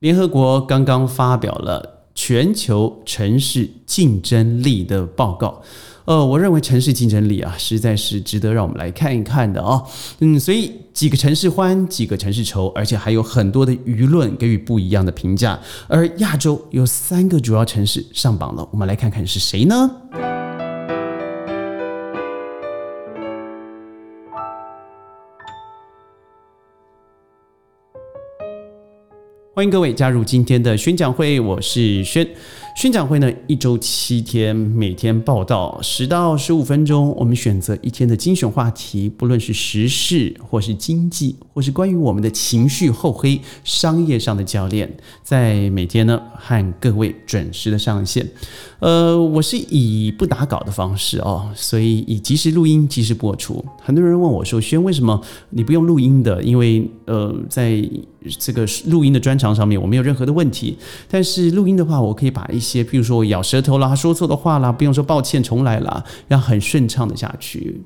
联合国刚刚发表了全球城市竞争力的报告。呃，我认为城市竞争力啊，实在是值得让我们来看一看的哦。嗯，所以几个城市欢，几个城市愁，而且还有很多的舆论给予不一样的评价。而亚洲有三个主要城市上榜了，我们来看看是谁呢？欢迎各位加入今天的宣讲会，我是轩。宣讲会呢，一周七天，每天报道十到十五分钟。我们选择一天的精选话题，不论是时事，或是经济，或是关于我们的情绪厚黑、商业上的教练，在每天呢和各位准时的上线。呃，我是以不打稿的方式哦，所以以及时录音、及时播出。很多人问我说：“轩，为什么你不用录音的？”因为呃，在这个录音的专场上面，我没有任何的问题。但是录音的话，我可以把一些，譬如说我咬舌头啦、说错的话啦，不用说抱歉，重来啦，让很顺畅的下去。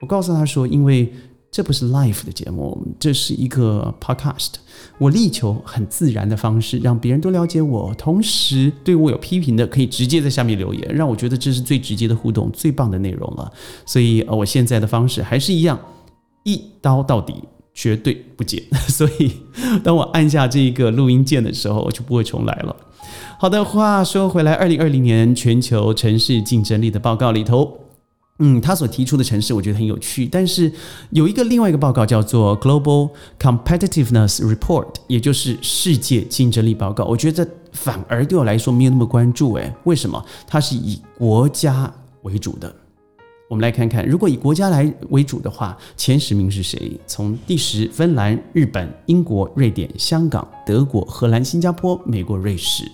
我告诉他说：“因为。”这不是 live 的节目，这是一个 podcast。我力求很自然的方式，让别人都了解我，同时对我有批评的，可以直接在下面留言，让我觉得这是最直接的互动，最棒的内容了。所以，呃，我现在的方式还是一样，一刀到底，绝对不剪。所以，当我按下这一个录音键的时候，我就不会重来了。好的，话说回来，二零二零年全球城市竞争力的报告里头。嗯，他所提出的城市我觉得很有趣，但是有一个另外一个报告叫做 Global Competitiveness Report，也就是世界竞争力报告。我觉得反而对我来说没有那么关注，诶，为什么？它是以国家为主的。我们来看看，如果以国家来为主的话，前十名是谁？从第十，芬兰、日本、英国、瑞典、香港、德国、荷兰、新加坡、美国、瑞士。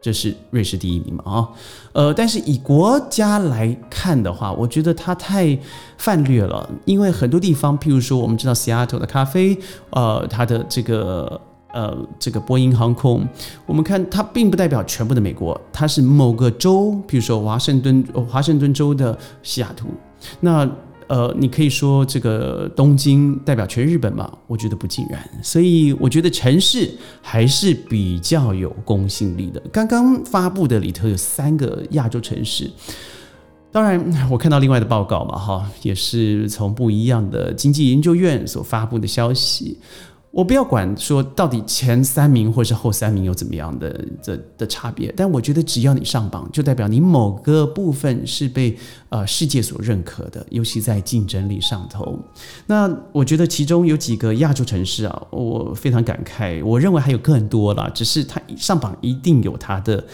这是瑞士第一名嘛？啊，呃，但是以国家来看的话，我觉得它太泛略了，因为很多地方，譬如说，我们知道 Seattle 的咖啡，呃，它的这个呃这个波音航空，我们看它并不代表全部的美国，它是某个州，譬如说华盛顿华盛顿州的西雅图，那。呃，你可以说这个东京代表全日本嘛？我觉得不尽然，所以我觉得城市还是比较有公信力的。刚刚发布的里头有三个亚洲城市，当然我看到另外的报告嘛，哈，也是从不一样的经济研究院所发布的消息。我不要管说到底前三名或是后三名有怎么样的的的差别，但我觉得只要你上榜，就代表你某个部分是被呃世界所认可的，尤其在竞争力上头。那我觉得其中有几个亚洲城市啊，我非常感慨。我认为还有更多啦，只是它上榜一定有它的。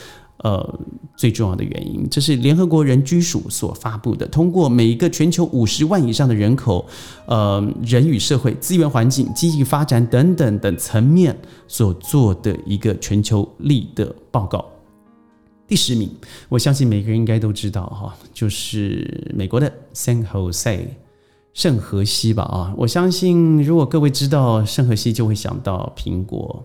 呃，最重要的原因，这是联合国人居署所发布的，通过每一个全球五十万以上的人口，呃，人与社会、资源环境、经济发展等等等层面所做的一个全球力的报告。第十名，我相信每个人应该都知道哈，就是美国的 San Jose。圣荷西吧啊！我相信，如果各位知道圣荷西，就会想到苹果，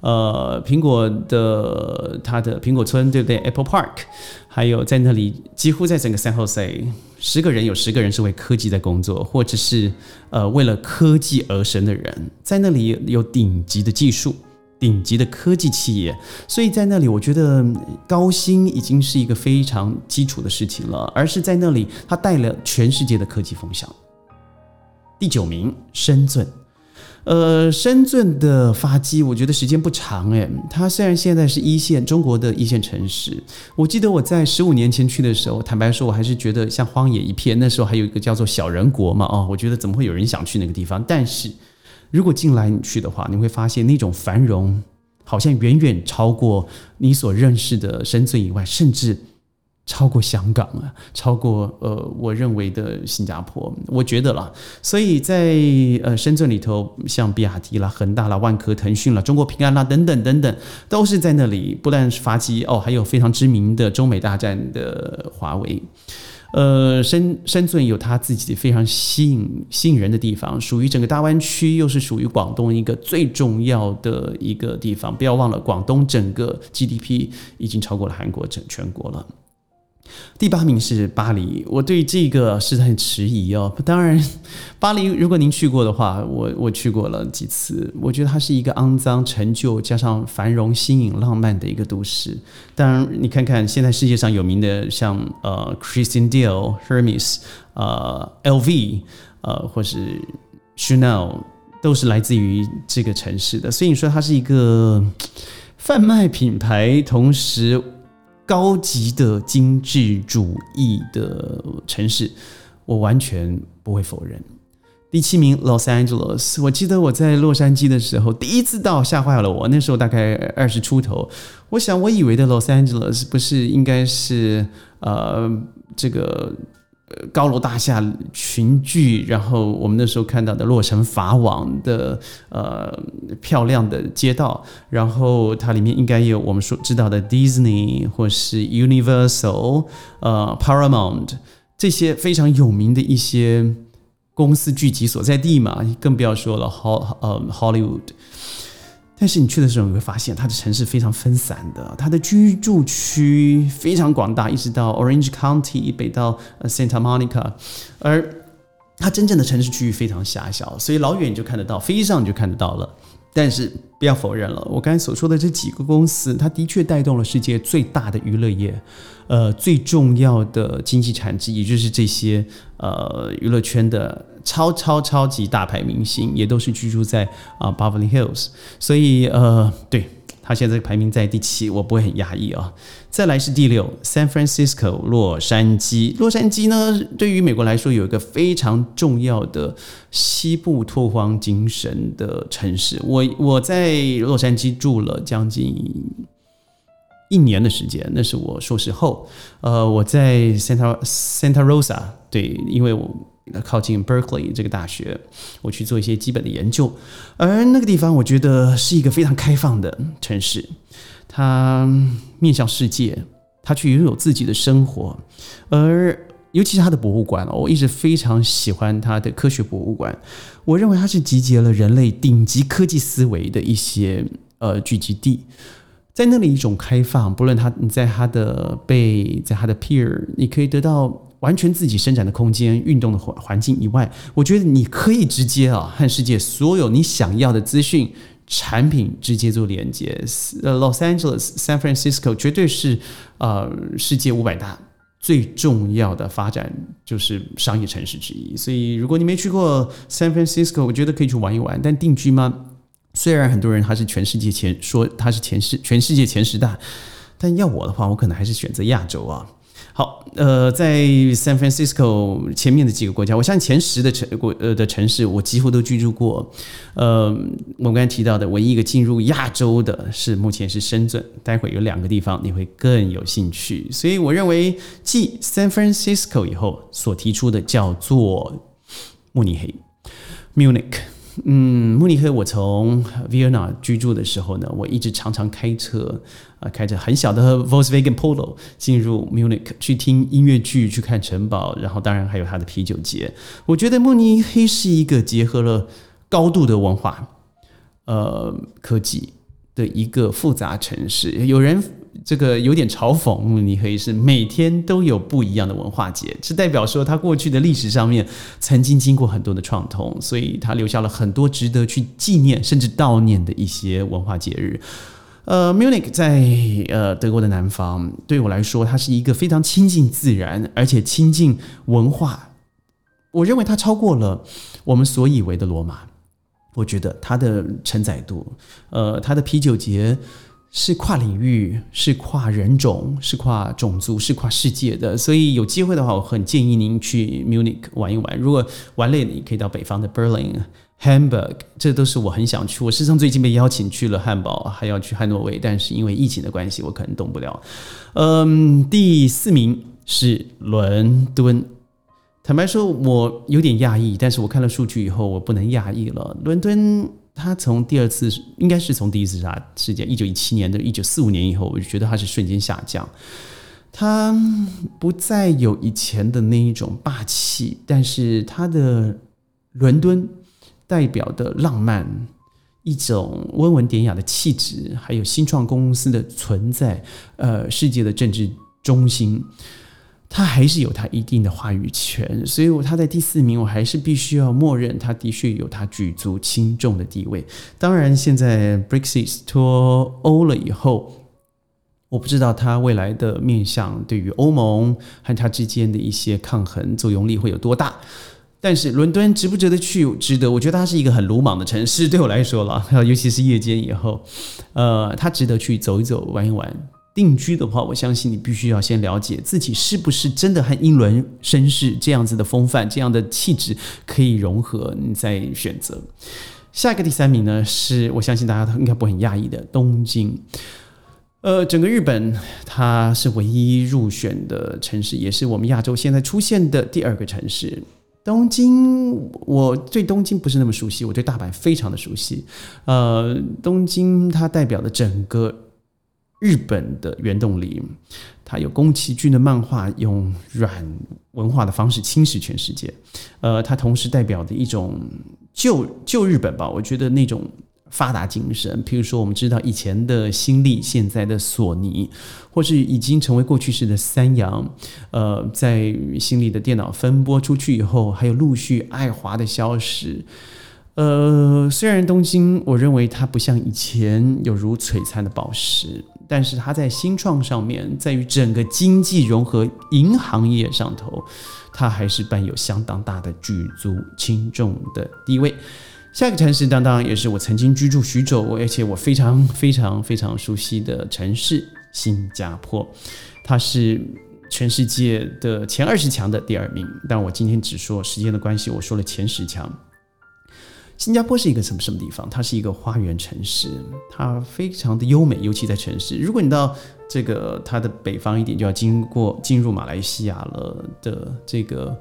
呃，苹果的它的苹果村，对不对？Apple Park，还有在那里，几乎在整个 San Jose，十个人有十个人是为科技在工作，或者是呃为了科技而生的人，在那里有顶级的技术、顶级的科技企业，所以在那里，我觉得高薪已经是一个非常基础的事情了，而是在那里，它带了全世界的科技风向。第九名，深圳。呃，深圳的发迹，我觉得时间不长诶。它虽然现在是一线中国的一线城市，我记得我在十五年前去的时候，坦白说，我还是觉得像荒野一片。那时候还有一个叫做小人国嘛，哦，我觉得怎么会有人想去那个地方？但是如果近来你去的话，你会发现那种繁荣，好像远远超过你所认识的深圳以外，甚至。超过香港啊，超过呃，我认为的新加坡，我觉得啦，所以在呃深圳里头，像比亚迪啦、恒大啦、万科、腾讯啦、中国平安啦等等等等，都是在那里不但是发迹哦，还有非常知名的中美大战的华为。呃，深深圳有它自己非常吸引吸引人的地方，属于整个大湾区，又是属于广东一个最重要的一个地方。不要忘了，广东整个 GDP 已经超过了韩国整全国了。第八名是巴黎，我对这个是很迟疑哦。当然，巴黎如果您去过的话，我我去过了几次，我觉得它是一个肮脏、陈旧加上繁荣、新颖、浪漫的一个都市。当然，你看看现在世界上有名的，像呃，Christian Dior、Hermes、呃，LV、呃，或是 Chanel，都是来自于这个城市的。所以你说它是一个贩卖品牌，同时。高级的精致主义的城市，我完全不会否认。第七名，Los Angeles。我记得我在洛杉矶的时候，第一次到吓坏了我。那时候大概二十出头，我想我以为的 Los Angeles 不是应该是呃这个。高楼大厦群聚，然后我们那时候看到的洛城法网的呃漂亮的街道，然后它里面应该有我们所知道的 Disney 或是 Universal 呃 Paramount 这些非常有名的一些公司聚集所在地嘛，更不要说了 Hol 呃 Hollywood。但是你去的时候，你会发现它的城市非常分散的，它的居住区非常广大，一直到 Orange County 北到 Santa Monica，而它真正的城市区域非常狭小，所以老远你就看得到，飞机上你就看得到了。但是不要否认了，我刚才所说的这几个公司，它的确带动了世界最大的娱乐业，呃，最重要的经济产值，也就是这些呃娱乐圈的。超超超级大牌明星也都是居住在啊 Beverly Hills，所以呃，对他现在排名在第七，我不会很压抑啊。再来是第六，San Francisco 洛杉矶。洛杉矶呢，对于美国来说有一个非常重要的西部拓荒精神的城市。我我在洛杉矶住了将近一年的时间，那是我硕士后。呃，我在 Santa Santa Rosa，对，因为我。靠近 Berkeley 这个大学，我去做一些基本的研究，而那个地方我觉得是一个非常开放的城市，它面向世界，它去拥有自己的生活，而尤其是它的博物馆我一直非常喜欢它的科学博物馆，我认为它是集结了人类顶级科技思维的一些呃聚集地，在那里一种开放，不论它你在它的背，在它的 pier，你可以得到。完全自己生产的空间、运动的环环境以外，我觉得你可以直接啊和世界所有你想要的资讯、产品直接做连接。呃，Los Angeles、San Francisco 绝对是呃世界五百大最重要的发展就是商业城市之一。所以，如果你没去过 San Francisco，我觉得可以去玩一玩。但定居吗？虽然很多人他是全世界前说他是前世全世界前十大，但要我的话，我可能还是选择亚洲啊。好，呃，在 San Francisco 前面的几个国家，我相信前十的城国呃的城市，我几乎都居住过。呃，我们刚才提到的唯一一个进入亚洲的是目前是深圳，待会有两个地方你会更有兴趣。所以我认为继 San Francisco 以后所提出的叫做慕尼黑 （Munich）。嗯，慕尼黑，我从 Vienna 居住的时候呢，我一直常常开车，啊，开着很小的 Volkswagen Polo 进入 Munich 去听音乐剧，去看城堡，然后当然还有它的啤酒节。我觉得慕尼黑是一个结合了高度的文化，呃，科技的一个复杂城市。有人。这个有点嘲讽，你可以是每天都有不一样的文化节，是代表说它过去的历史上面曾经经过很多的创痛，所以它留下了很多值得去纪念甚至悼念的一些文化节日。呃，Munich 在呃德国的南方，对我来说，它是一个非常亲近自然而且亲近文化。我认为它超过了我们所以为的罗马。我觉得它的承载度，呃，它的啤酒节。是跨领域，是跨人种，是跨种族，是跨世界的。所以有机会的话，我很建议您去 Munich 玩一玩。如果玩累了，你可以到北方的 Berlin、Hamburg，这都是我很想去。我事实上最近被邀请去了汉堡，还要去汉诺威，但是因为疫情的关系，我可能动不了。嗯，第四名是伦敦。坦白说，我有点讶异，但是我看了数据以后，我不能讶异了。伦敦。他从第二次应该是从第一次杀事件一九一七年的一九四五年以后，我就觉得他是瞬间下降，他不再有以前的那一种霸气，但是他的伦敦代表的浪漫，一种温文典雅的气质，还有新创公司的存在，呃，世界的政治中心。他还是有他一定的话语权，所以他在第四名，我还是必须要默认他的确有他举足轻重的地位。当然，现在 Brexit 脱欧了以后，我不知道他未来的面向对于欧盟和他之间的一些抗衡作用力会有多大。但是伦敦值不值得去？值得。我觉得它是一个很鲁莽的城市，对我来说了，尤其是夜间以后，呃，它值得去走一走、玩一玩。定居的话，我相信你必须要先了解自己是不是真的和英伦绅士这样子的风范、这样的气质可以融合，你再选择。下一个第三名呢，是我相信大家应该不很讶异的东京。呃，整个日本它是唯一入选的城市，也是我们亚洲现在出现的第二个城市。东京，我对东京不是那么熟悉，我对大阪非常的熟悉。呃，东京它代表的整个。日本的原动力，它有宫崎骏的漫画，用软文化的方式侵蚀全世界。呃，它同时代表的一种旧旧日本吧，我觉得那种发达精神。譬如说，我们知道以前的新力，现在的索尼，或是已经成为过去式的三洋。呃，在新力的电脑分拨出去以后，还有陆续爱华的消失。呃，虽然东京，我认为它不像以前有如璀璨的宝石。但是它在新创上面，在于整个经济融合银行业上头，它还是伴有相当大的举足轻重的地位。下一个城市当当也是我曾经居住许久，而且我非常非常非常熟悉的城市——新加坡。它是全世界的前二十强的第二名，但我今天只说时间的关系，我说了前十强。新加坡是一个什么什么地方？它是一个花园城市，它非常的优美，尤其在城市。如果你到这个它的北方一点，就要经过进入马来西亚了的这个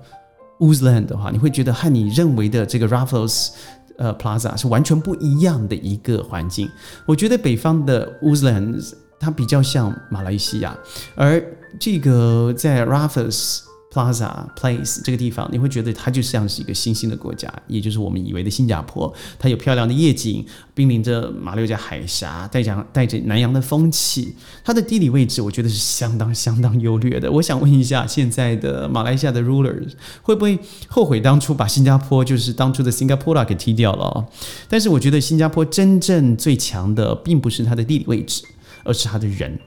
乌兹兰的话，你会觉得和你认为的这个 Raffles 呃 Plaza 是完全不一样的一个环境。我觉得北方的乌兹兰它比较像马来西亚，而这个在 Raffles。Plaza Place 这个地方，你会觉得它就像是一个新兴的国家，也就是我们以为的新加坡。它有漂亮的夜景，濒临着马六甲海峡，带着带着南洋的风气。它的地理位置，我觉得是相当相当优劣的。我想问一下，现在的马来西亚的 rulers 会不会后悔当初把新加坡就是当初的 Singapore 给踢掉了？但是我觉得新加坡真正最强的，并不是它的地理位置，而是它的人。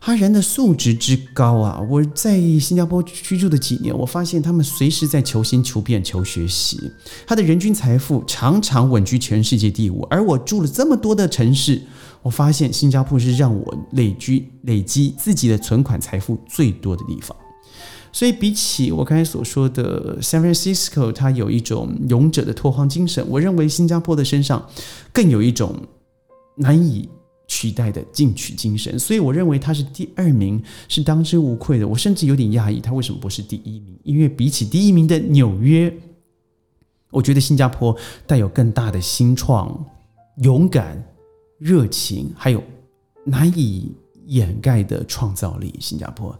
他人的素质之高啊！我在新加坡居住的几年，我发现他们随时在求新求变、求学习。他的人均财富常常稳居全世界第五，而我住了这么多的城市，我发现新加坡是让我累积累积自己的存款财富最多的地方。所以，比起我刚才所说的 San Francisco，它有一种勇者的拓荒精神，我认为新加坡的身上更有一种难以。取代的进取精神，所以我认为他是第二名是当之无愧的。我甚至有点讶异，他为什么不是第一名？因为比起第一名的纽约，我觉得新加坡带有更大的新创、勇敢、热情，还有难以掩盖的创造力。新加坡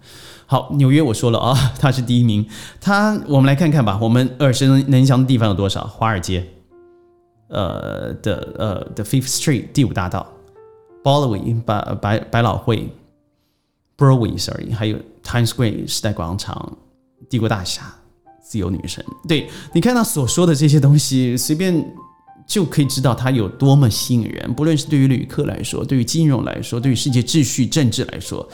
好，纽约我说了啊，他是第一名。他我们来看看吧，我们耳熟能详的地方有多少？华尔街，呃的呃的 Fifth Street 第五大道。Broadway 百百百老汇，Broadway，sorry，还有 Times Square 时代广场、帝国大厦、自由女神。对你看他所说的这些东西，随便就可以知道它有多么吸引人。不论是对于旅客来说，对于金融来说，对于世界秩序、政治来说，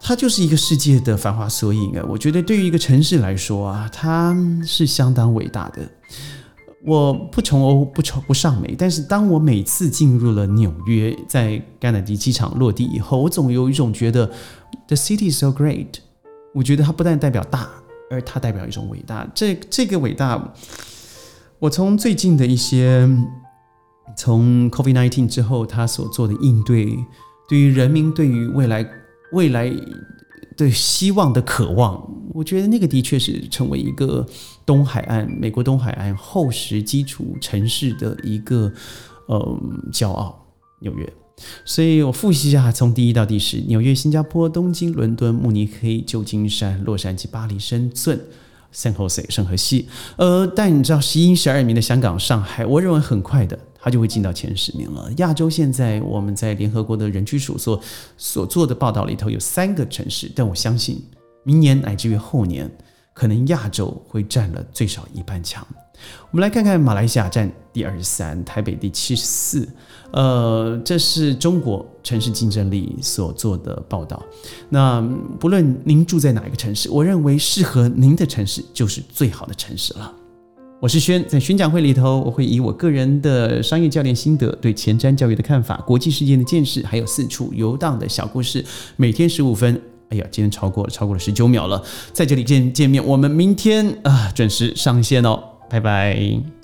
它就是一个世界的繁华缩影啊！我觉得对于一个城市来说啊，它是相当伟大的。我不从欧不从不上美，但是当我每次进入了纽约，在甘乃迪机场落地以后，我总有一种觉得，the city is so great。我觉得它不但代表大，而它代表一种伟大。这这个伟大，我从最近的一些，从 COVID-19 之后，他所做的应对，对于人民，对于未来未来。对希望的渴望，我觉得那个的确是成为一个东海岸、美国东海岸厚实基础城市的一个呃骄傲。纽约，所以我复习一下，从第一到第十：纽约、新加坡、东京、伦敦、慕尼黑、旧金山、洛杉矶、巴黎、深圳、圣何塞、圣何西。呃，但你知道十一、十二名的香港、上海，我认为很快的。它就会进到前十名了。亚洲现在我们在联合国的人居署所所做的报道里头有三个城市，但我相信明年乃至于后年，可能亚洲会占了最少一半强。我们来看看马来西亚占第二十三，台北第七十四。呃，这是中国城市竞争力所做的报道。那不论您住在哪一个城市，我认为适合您的城市就是最好的城市了。我是轩，在宣讲会里头，我会以我个人的商业教练心得、对前瞻教育的看法、国际事件的见识，还有四处游荡的小故事，每天十五分。哎呀，今天超过了，超过了十九秒了，在这里见见面，我们明天啊准时上线哦，拜拜。